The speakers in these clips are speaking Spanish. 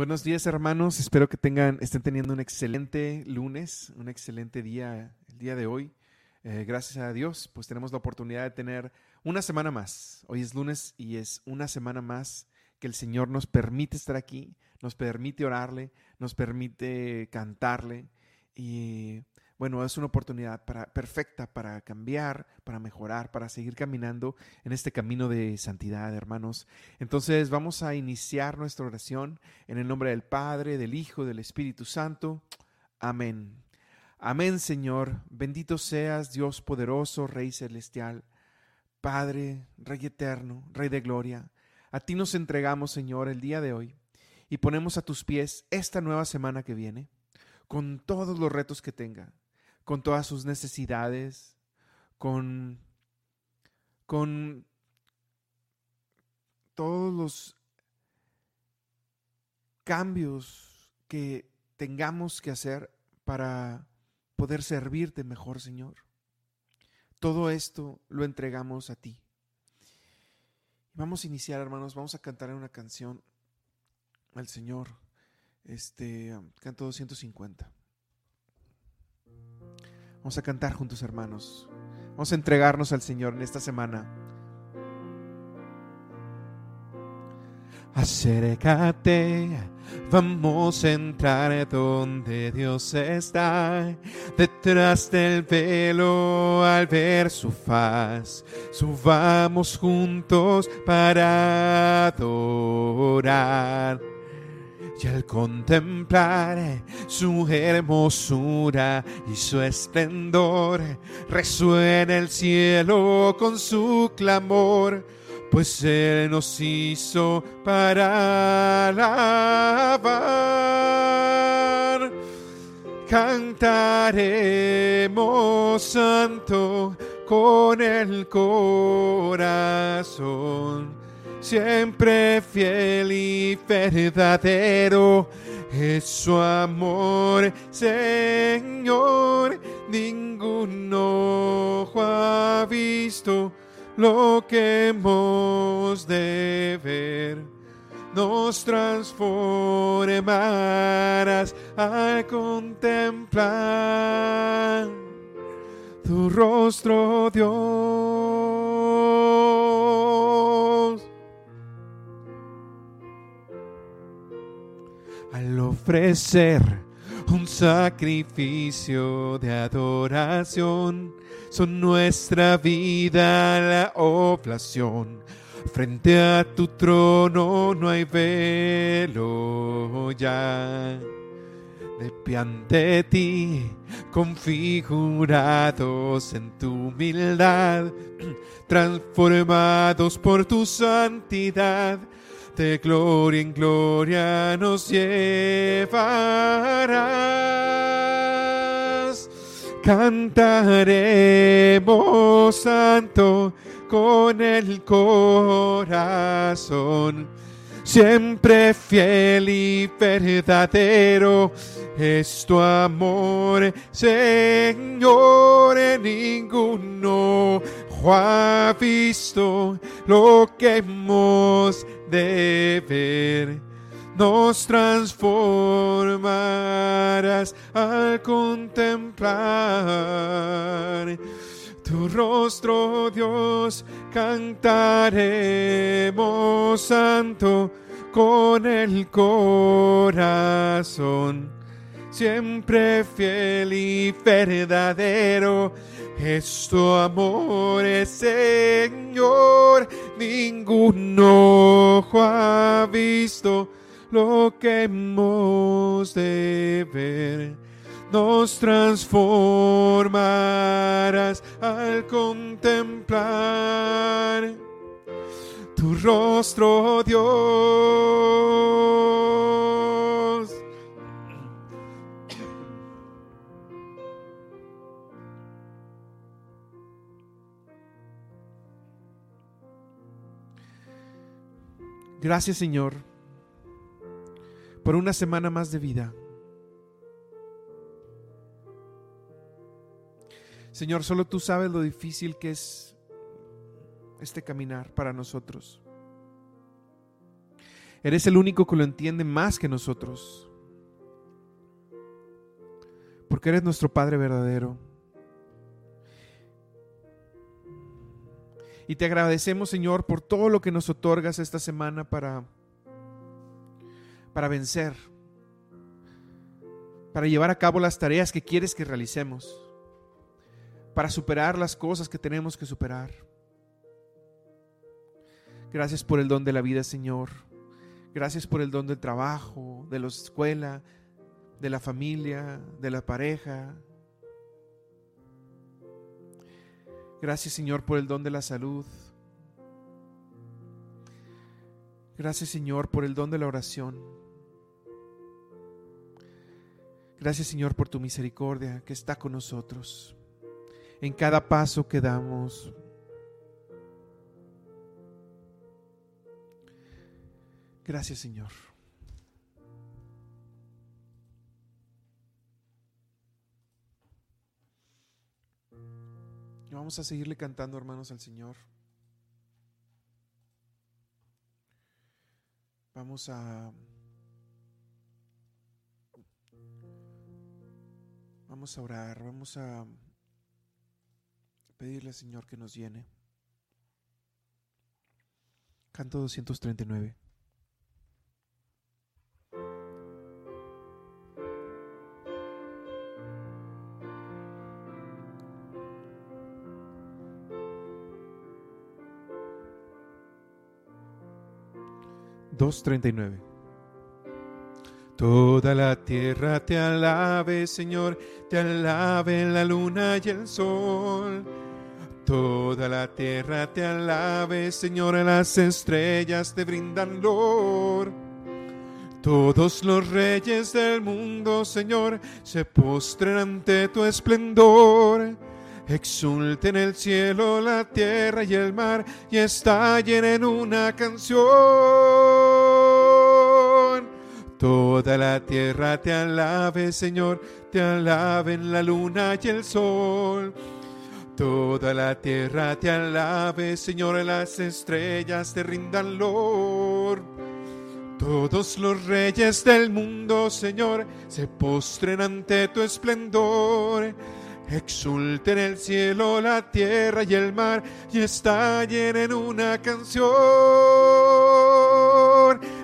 Buenos días hermanos, espero que tengan, estén teniendo un excelente lunes, un excelente día el día de hoy. Eh, gracias a Dios, pues tenemos la oportunidad de tener una semana más. Hoy es lunes y es una semana más que el Señor nos permite estar aquí, nos permite orarle, nos permite cantarle y bueno, es una oportunidad para, perfecta para cambiar, para mejorar, para seguir caminando en este camino de santidad, hermanos. Entonces vamos a iniciar nuestra oración en el nombre del Padre, del Hijo, del Espíritu Santo. Amén. Amén, Señor. Bendito seas, Dios poderoso, Rey celestial, Padre, Rey eterno, Rey de gloria. A ti nos entregamos, Señor, el día de hoy y ponemos a tus pies esta nueva semana que viene, con todos los retos que tenga con todas sus necesidades, con, con todos los cambios que tengamos que hacer para poder servirte mejor, Señor. Todo esto lo entregamos a ti. Vamos a iniciar, hermanos, vamos a cantar una canción al Señor. Este, canto 250. Vamos a cantar juntos, hermanos. Vamos a entregarnos al Señor en esta semana. Acércate, vamos a entrar donde Dios está, detrás del velo al ver su faz. Subamos juntos para adorar y al contemplar su hermosura y su esplendor, resuena el cielo con su clamor, pues Él nos hizo para alabar. Cantaremos santo con el corazón siempre fiel y verdadero es su amor, Señor. Ningún ojo ha visto lo que hemos de ver. Nos transformarás al contemplar tu rostro, Dios. Ofrecer un sacrificio de adoración. Son nuestra vida la oblación. Frente a tu trono no hay velo ya. De pie ante ti, configurados en tu humildad, transformados por tu santidad de gloria en gloria nos llevarás. Cantaremos santo con el corazón, siempre fiel y verdadero es tu amor, Señor, en ninguno ha visto lo que hemos de ver. Nos transformarás al contemplar tu rostro, Dios. Cantaremos santo con el corazón, siempre fiel y verdadero es tu amor, Señor. Ningún ojo ha visto lo que hemos de ver. Nos transformarás al contemplar tu rostro, Dios. Gracias Señor por una semana más de vida. Señor, solo tú sabes lo difícil que es este caminar para nosotros. Eres el único que lo entiende más que nosotros. Porque eres nuestro Padre verdadero. Y te agradecemos, Señor, por todo lo que nos otorgas esta semana para, para vencer, para llevar a cabo las tareas que quieres que realicemos, para superar las cosas que tenemos que superar. Gracias por el don de la vida, Señor. Gracias por el don del trabajo, de la escuela, de la familia, de la pareja, Gracias Señor por el don de la salud. Gracias Señor por el don de la oración. Gracias Señor por tu misericordia que está con nosotros en cada paso que damos. Gracias Señor. vamos a seguirle cantando, hermanos, al Señor. Vamos a... Vamos a orar, vamos a pedirle al Señor que nos llene. Canto 239. 2.39. Toda la tierra te alabe, Señor, te alabe la luna y el sol. Toda la tierra te alabe, Señor, las estrellas te brindan lor. Todos los reyes del mundo, Señor, se postren ante tu esplendor. Exulten el cielo, la tierra y el mar, y estallen en una canción. Toda la tierra te alabe, Señor, te alaben la luna y el sol. Toda la tierra te alabe, Señor, las estrellas te rindan lor. Todos los reyes del mundo, Señor, se postren ante tu esplendor Exulten el cielo, la tierra y el mar y estallen en una canción.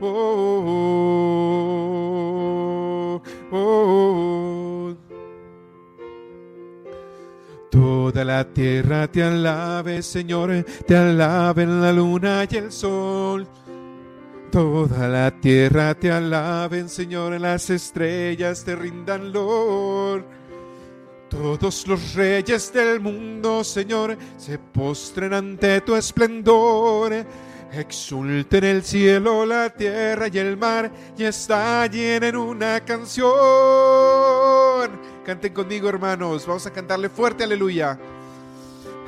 Oh, oh, oh. Toda la tierra te alabe, Señor, te alaben la luna y el sol. Toda la tierra te alaben, Señor, las estrellas te rindan lor. Todos los reyes del mundo, Señor, se postren ante tu esplendor. Exulten el cielo, la tierra y el mar y estallen en una canción. Canten conmigo, hermanos. Vamos a cantarle fuerte, aleluya.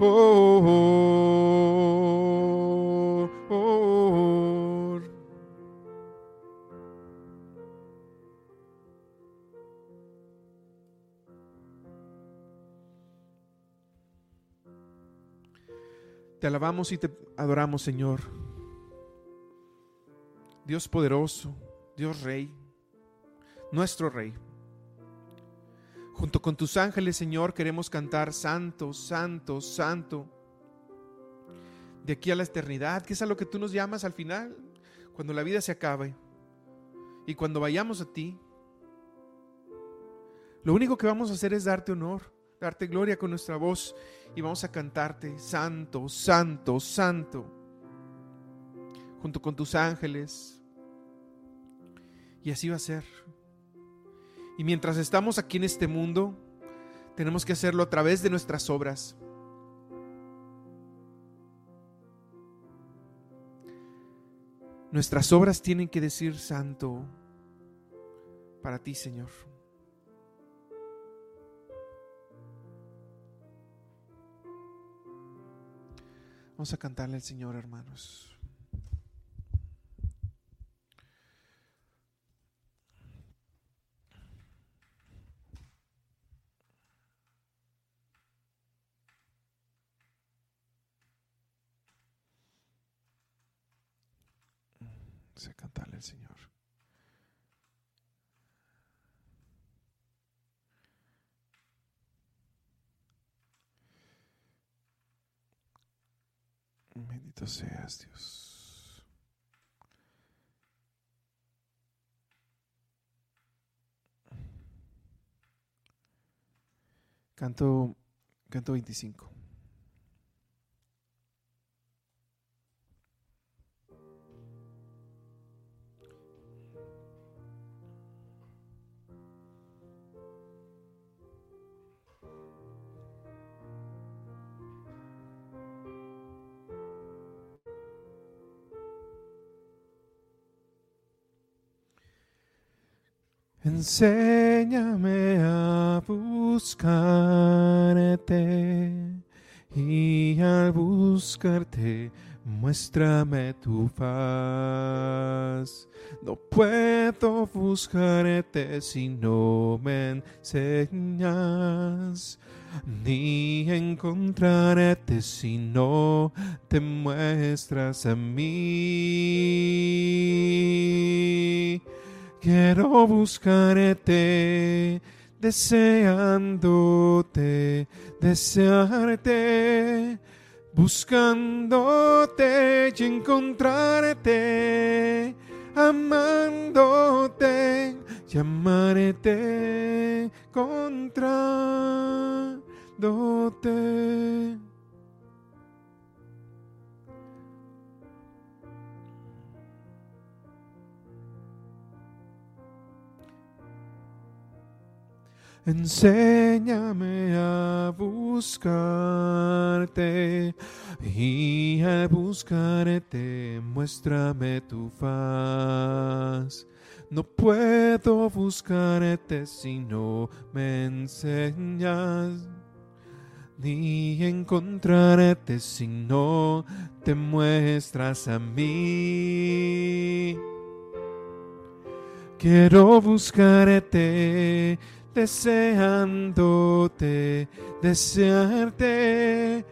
Oh, Te alabamos y te adoramos, Señor. Dios poderoso, Dios Rey, nuestro Rey. Junto con tus ángeles, Señor, queremos cantar Santo, Santo, Santo. De aquí a la eternidad, que es a lo que tú nos llamas al final. cuando la vida se acabe y cuando vayamos a ti, lo único que vamos a hacer es darte honor, darte gloria con nuestra voz y vamos a cantarte, Santo, Santo, Santo, junto con tus ángeles. Y así va a ser. Y mientras estamos aquí en este mundo, tenemos que hacerlo a través de nuestras obras. Nuestras obras tienen que decir santo para ti, Señor. Vamos a cantarle al Señor, hermanos. Vamos a cantarle al Señor. Seas, Dios. Canto, canto 25. Enséñame a buscarte y al buscarte muéstrame tu faz. No puedo buscarte si no me enseñas, ni encontrarte si no te muestras a mí. Quiero buscarte, deseándote, desearte, buscándote y encontrarte, amándote y amarte, encontrándote. Enséñame a buscarte y al buscarte muéstrame tu faz. No puedo buscarte si no me enseñas, ni encontrarte si no te muestras a mí. Quiero buscarte deseándote, desearte,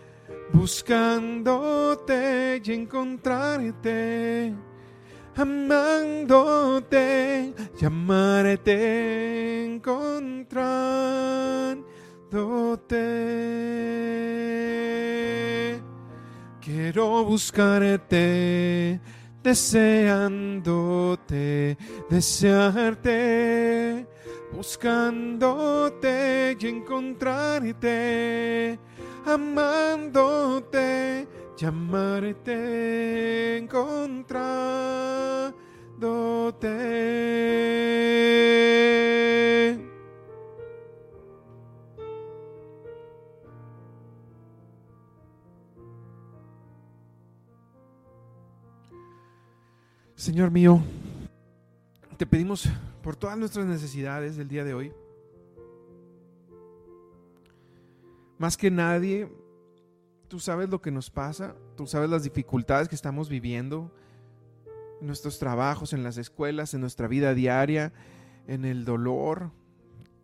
buscándote y encontrarte, amándote y amarte, encontrándote. Quiero buscarte, deseándote, desearte buscándote y encontrarte, amándote, llamarte, encontrándote. Señor mío, te pedimos por todas nuestras necesidades del día de hoy. Más que nadie, tú sabes lo que nos pasa, tú sabes las dificultades que estamos viviendo en nuestros trabajos, en las escuelas, en nuestra vida diaria, en el dolor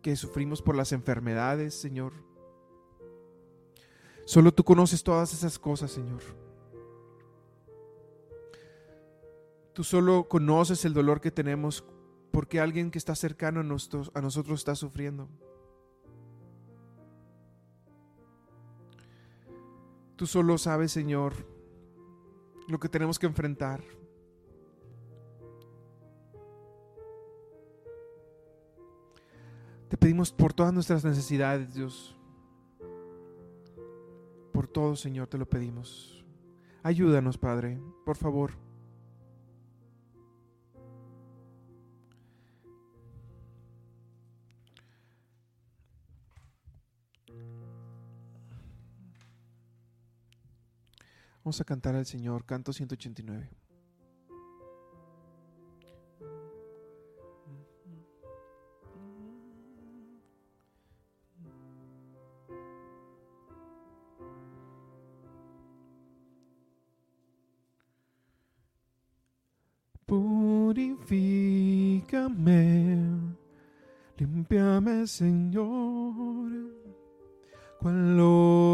que sufrimos por las enfermedades, Señor. Solo tú conoces todas esas cosas, Señor. Tú solo conoces el dolor que tenemos porque alguien que está cercano a, nosotros, a nosotros está sufriendo. Tú solo sabes, Señor, lo que tenemos que enfrentar. Te pedimos por todas nuestras necesidades, Dios. Por todo, Señor, te lo pedimos. Ayúdanos, Padre, por favor. Vamos a cantar al Señor, canto 189. Purifícame, limpiame, Señor, cual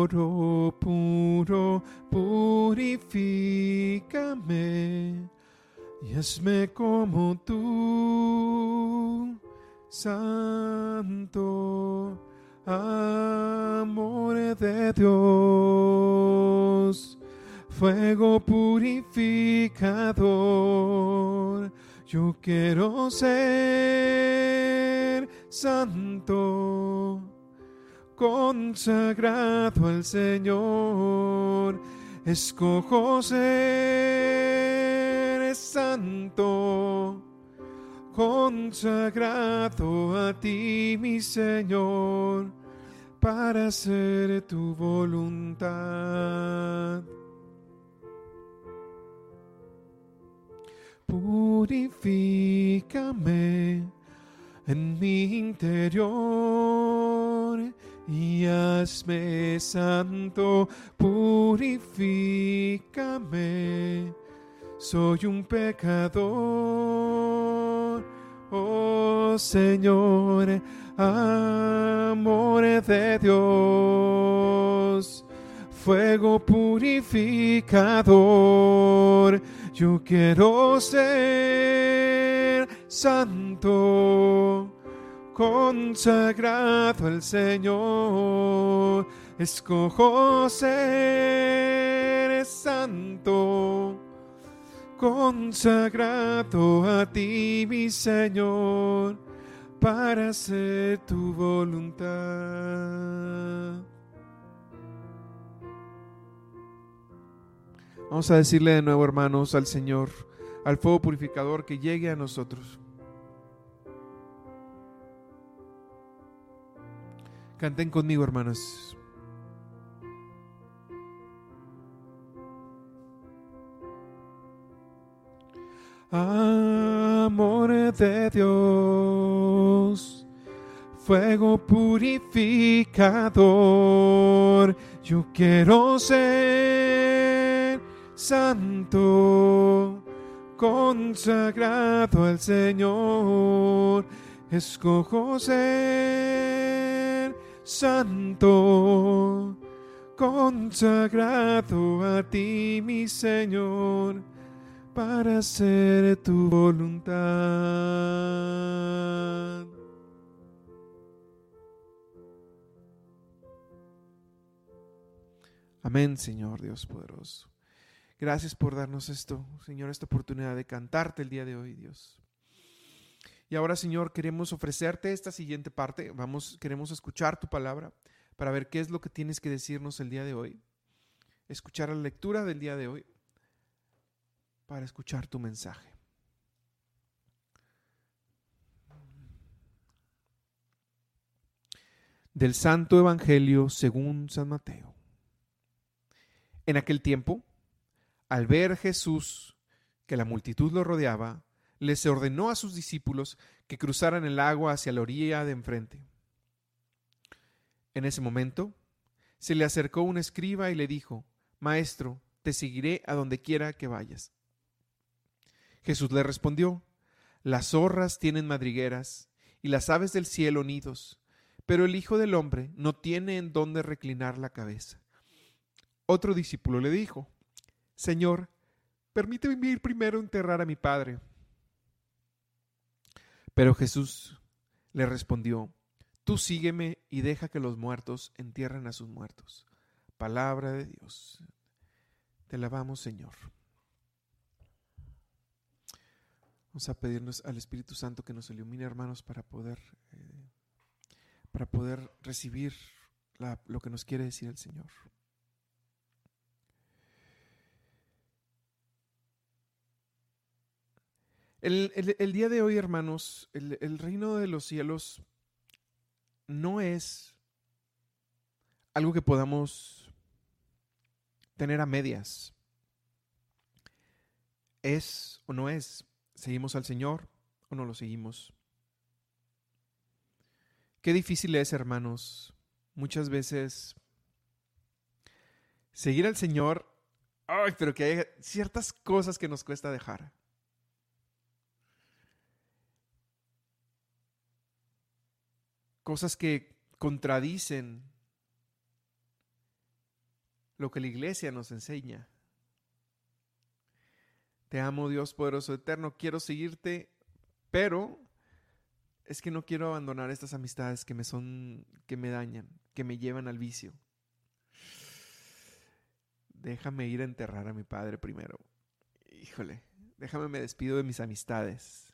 oro puro, purifícame y hazme como tú, Santo amor de Dios fuego purificador. Yo quiero ser santo, consagrado al Señor. Escojo ser santo, consagrado a ti, mi Señor, para hacer tu voluntad. purifícame en mi interior y hazme santo, purifícame. Soy un pecador, oh Señor, amor de Dios, fuego purificador yo quiero ser santo, consagrado al Señor. Escojo ser santo, consagrado a ti, mi Señor, para hacer tu voluntad. Vamos a decirle de nuevo, hermanos, al Señor, al fuego purificador, que llegue a nosotros. Canten conmigo, hermanos. Amor de Dios, fuego purificador, yo quiero ser santo, consagrado al Señor, escojo ser santo, consagrado a ti, mi Señor, para hacer tu voluntad. Amén, Señor Dios poderoso. Gracias por darnos esto, Señor, esta oportunidad de cantarte el día de hoy, Dios. Y ahora, Señor, queremos ofrecerte esta siguiente parte. Vamos, queremos escuchar tu palabra para ver qué es lo que tienes que decirnos el día de hoy. Escuchar la lectura del día de hoy para escuchar tu mensaje. Del Santo Evangelio según San Mateo. En aquel tiempo, al ver Jesús que la multitud lo rodeaba, les ordenó a sus discípulos que cruzaran el agua hacia la orilla de enfrente. En ese momento, se le acercó un escriba y le dijo, Maestro, te seguiré a donde quiera que vayas. Jesús le respondió, Las zorras tienen madrigueras y las aves del cielo nidos, pero el Hijo del Hombre no tiene en dónde reclinar la cabeza. Otro discípulo le dijo, Señor, permíteme ir primero a enterrar a mi padre. Pero Jesús le respondió, Tú sígueme y deja que los muertos entierren a sus muertos. Palabra de Dios. Te alabamos, Señor. Vamos a pedirnos al Espíritu Santo que nos ilumine, hermanos, para poder eh, para poder recibir lo que nos quiere decir el Señor. El, día de hoy, hermanos, el, reino de los cielos no es algo que podamos tener a medias. ¿Es o no es? ¿Seguimos al Señor o no lo seguimos? Qué difícil es, hermanos, muchas veces seguir al Señor, ay, pero que hay ciertas cosas que nos cuesta dejar. Cosas que contradicen lo que la iglesia nos enseña. Te amo Dios poderoso eterno, quiero seguirte, pero es que no quiero abandonar estas amistades que me son que me dañan, que me llevan al vicio. Déjame ir a enterrar a mi padre primero. Híjole, déjame me despido de mis amistades.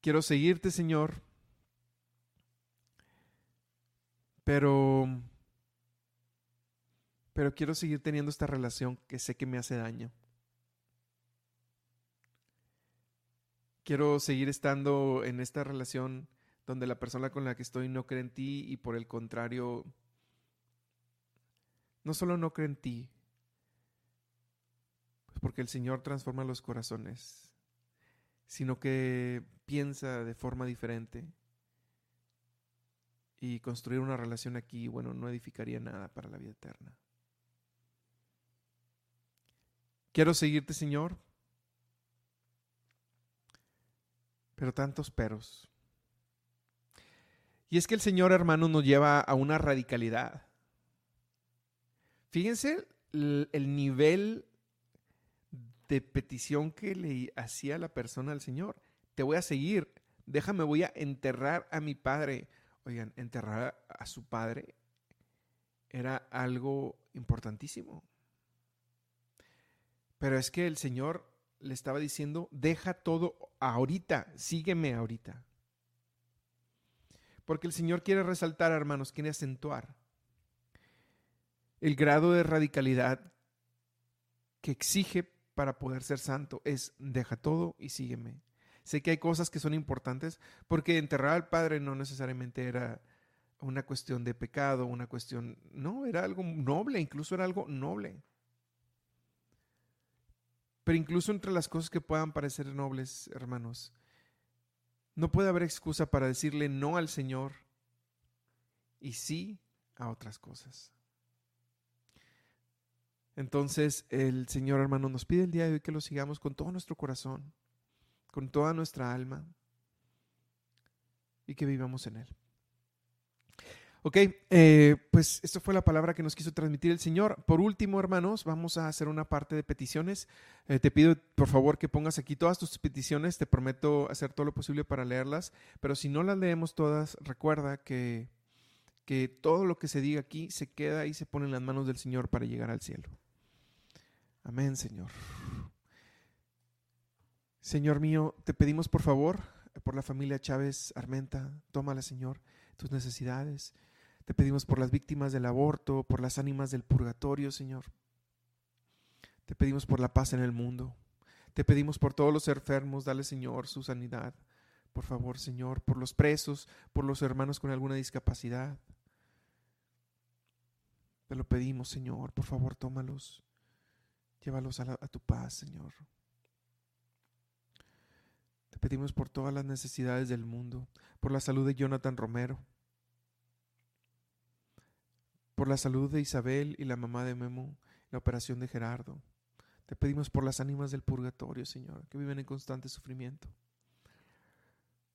Quiero seguirte, Señor, pero, pero quiero seguir teniendo esta relación que sé que me hace daño. Quiero seguir estando en esta relación donde la persona con la que estoy no cree en ti y por el contrario, no solo no cree en ti, pues porque el Señor transforma los corazones sino que piensa de forma diferente. Y construir una relación aquí, bueno, no edificaría nada para la vida eterna. Quiero seguirte, Señor, pero tantos peros. Y es que el Señor, hermano, nos lleva a una radicalidad. Fíjense el, el nivel de petición que le hacía la persona al Señor. Te voy a seguir, déjame, voy a enterrar a mi padre. Oigan, enterrar a su padre era algo importantísimo. Pero es que el Señor le estaba diciendo, deja todo ahorita, sígueme ahorita. Porque el Señor quiere resaltar, hermanos, quiere acentuar el grado de radicalidad que exige para poder ser santo es deja todo y sígueme. Sé que hay cosas que son importantes porque enterrar al Padre no necesariamente era una cuestión de pecado, una cuestión, no, era algo noble, incluso era algo noble. Pero incluso entre las cosas que puedan parecer nobles, hermanos, no puede haber excusa para decirle no al Señor y sí a otras cosas. Entonces el Señor hermano nos pide el día de hoy que lo sigamos con todo nuestro corazón, con toda nuestra alma y que vivamos en Él. Ok, eh, pues esto fue la palabra que nos quiso transmitir el Señor. Por último, hermanos, vamos a hacer una parte de peticiones. Eh, te pido, por favor, que pongas aquí todas tus peticiones. Te prometo hacer todo lo posible para leerlas. Pero si no las leemos todas, recuerda que, que todo lo que se diga aquí se queda y se pone en las manos del Señor para llegar al cielo. Amén, Señor. Señor mío, te pedimos por favor por la familia Chávez Armenta, tómala, Señor, tus necesidades. Te pedimos por las víctimas del aborto, por las ánimas del purgatorio, Señor. Te pedimos por la paz en el mundo. Te pedimos por todos los enfermos, dale, Señor, su sanidad. Por favor, Señor, por los presos, por los hermanos con alguna discapacidad. Te lo pedimos, Señor, por favor, tómalos. Llévalos a, tu paz, Señor. Te pedimos por todas las necesidades del mundo, por la salud de Jonathan Romero, por la salud de Isabel y la mamá de Memo, la operación de Gerardo. Te pedimos por las ánimas del purgatorio, Señor, que viven en constante sufrimiento.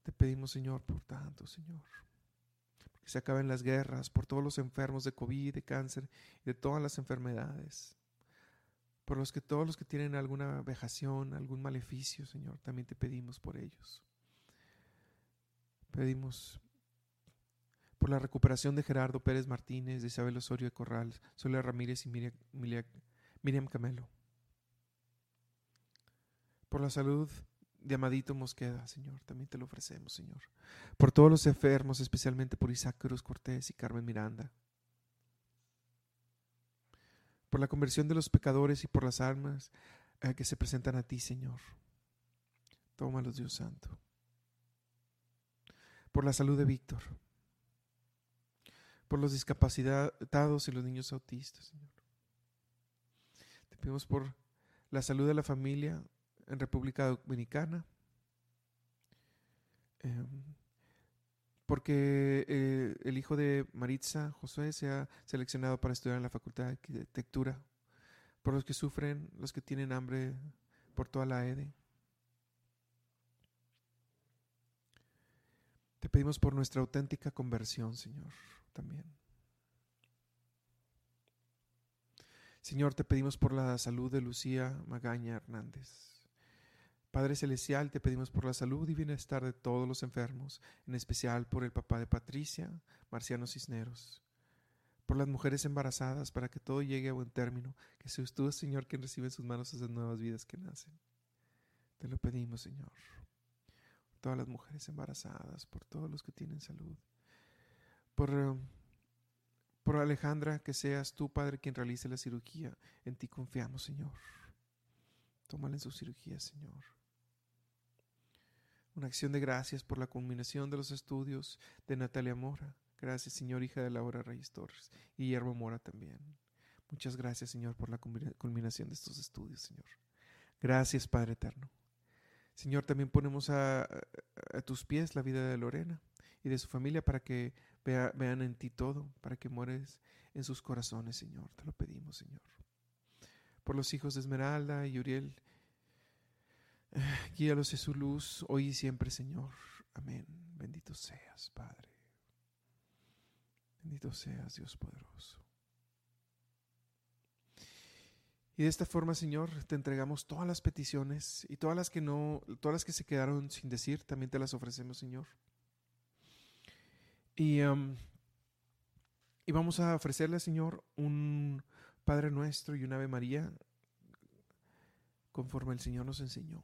Te pedimos, Señor, por tanto, Señor, que se acaben las guerras, por todos los enfermos de COVID, de cáncer y de todas las enfermedades por los que todos los que tienen alguna vejación, algún maleficio, Señor, también te pedimos por ellos. Pedimos por la recuperación de Gerardo Pérez Martínez, de Isabel Osorio de Corral, Soledad Ramírez y Miriam, Camelo. Por la salud de Amadito Mosqueda, Señor, también te lo ofrecemos, Señor. Por todos los enfermos, especialmente por Isaac Cruz Cortés y Carmen Miranda. Por la conversión de los pecadores y por las almas eh, que se presentan a ti, Señor. Tómalos, Dios Santo. Por la salud de Víctor. Por los discapacitados y los niños autistas, Señor. Te pedimos por la salud de la familia en República Dominicana. Em, porque eh, el hijo de Maritza, Josué, se ha seleccionado para estudiar en la Facultad de Arquitectura. Por los que sufren, los que tienen hambre por toda la EDE. Te pedimos por nuestra auténtica conversión, Señor, también. Señor, te pedimos por la salud de Lucía Magaña Hernández. Padre Celestial, te pedimos por la salud y bienestar de todos los enfermos, en especial por el papá de Patricia, Marciano Cisneros, por las mujeres embarazadas, para que todo llegue a buen término, que seas tú, Señor, quien recibe en sus manos esas nuevas vidas que nacen. Te lo pedimos, Señor. Por todas las mujeres embarazadas, por todos los que tienen salud, por eh, por Alejandra, que seas tú, Padre, quien realice la cirugía. En ti confiamos, Señor. Tómala en su cirugía, Señor. Una acción de gracias por la culminación de los estudios de Natalia Mora. Gracias, Señor, hija de Laura Reyes Torres. Y Guillermo Mora también. Muchas gracias, Señor, por la culminación de estos estudios, Señor. Gracias, Padre Eterno. Señor, también ponemos a, tus pies la vida de Lorena y de su familia para que vean en ti todo, para que mueres en sus corazones, Señor. Te lo pedimos, Señor. Por los hijos de Esmeralda y Uriel, guíalos en su luz hoy y siempre, Señor. Amén. Bendito seas, Padre. Bendito seas, Dios poderoso. Y de esta forma, Señor, te entregamos todas las peticiones y todas las que no, todas las que se quedaron sin decir, también te las ofrecemos, Señor. Y, y vamos a ofrecerle, Señor, un Padre Nuestro y un Ave María conforme el Señor nos enseñó.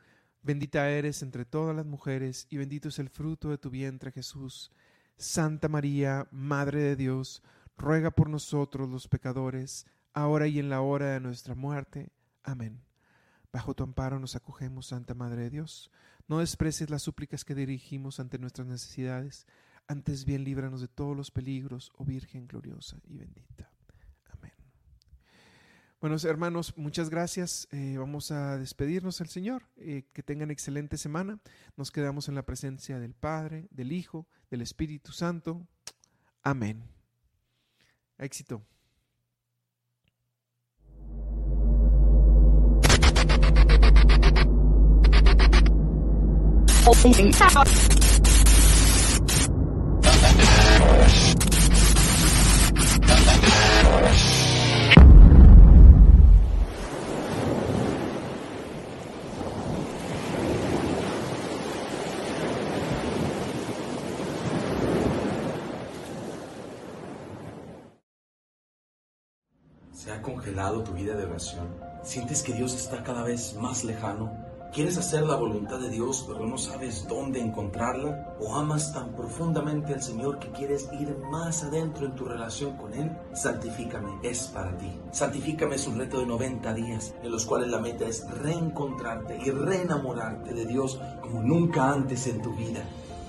Bendita eres entre todas las mujeres y bendito es el fruto de tu vientre Jesús. Santa María, Madre de Dios, ruega por nosotros los pecadores, ahora y en la hora de nuestra muerte. Amén. Bajo tu amparo nos acogemos, Santa Madre de Dios. No desprecies las súplicas que dirigimos ante nuestras necesidades antes bien líbranos de todos los peligros, oh Virgen gloriosa y bendita. Amén. Buenos hermanos, muchas gracias. Eh, vamos a despedirnos al Señor. Eh, que tengan excelente semana. Nos quedamos en la presencia del Padre, del Hijo, del Espíritu Santo. Amén. Éxito. ¿Se ¿Sientes que Dios está cada vez más lejano? ¿Quieres hacer la voluntad de Dios pero no sabes dónde encontrarla? ¿O amas tan profundamente al Señor que quieres ir más adentro en tu relación con Él? Santifícame es para ti. Santifícame es un reto de 90 días en los cuales la meta es reencontrarte y reenamorarte de Dios como nunca antes en tu vida.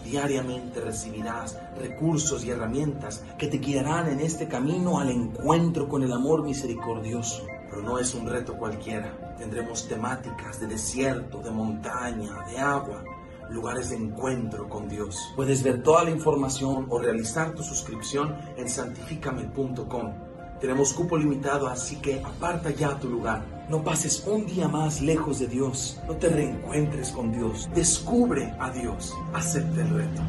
Diariamente recibirás recursos y herramientas que te guiarán en este camino al encuentro con el amor misericordioso. Pero no es un reto cualquiera. Tendremos temáticas de desierto, de montaña, de agua, lugares de encuentro con Dios. Puedes ver toda la información o realizar tu suscripción en santificame.com. Tenemos cupo limitado, así que aparta ya tu lugar. No pases un día más lejos de Dios. No te reencuentres con Dios. Descubre a Dios. Acepta el reto.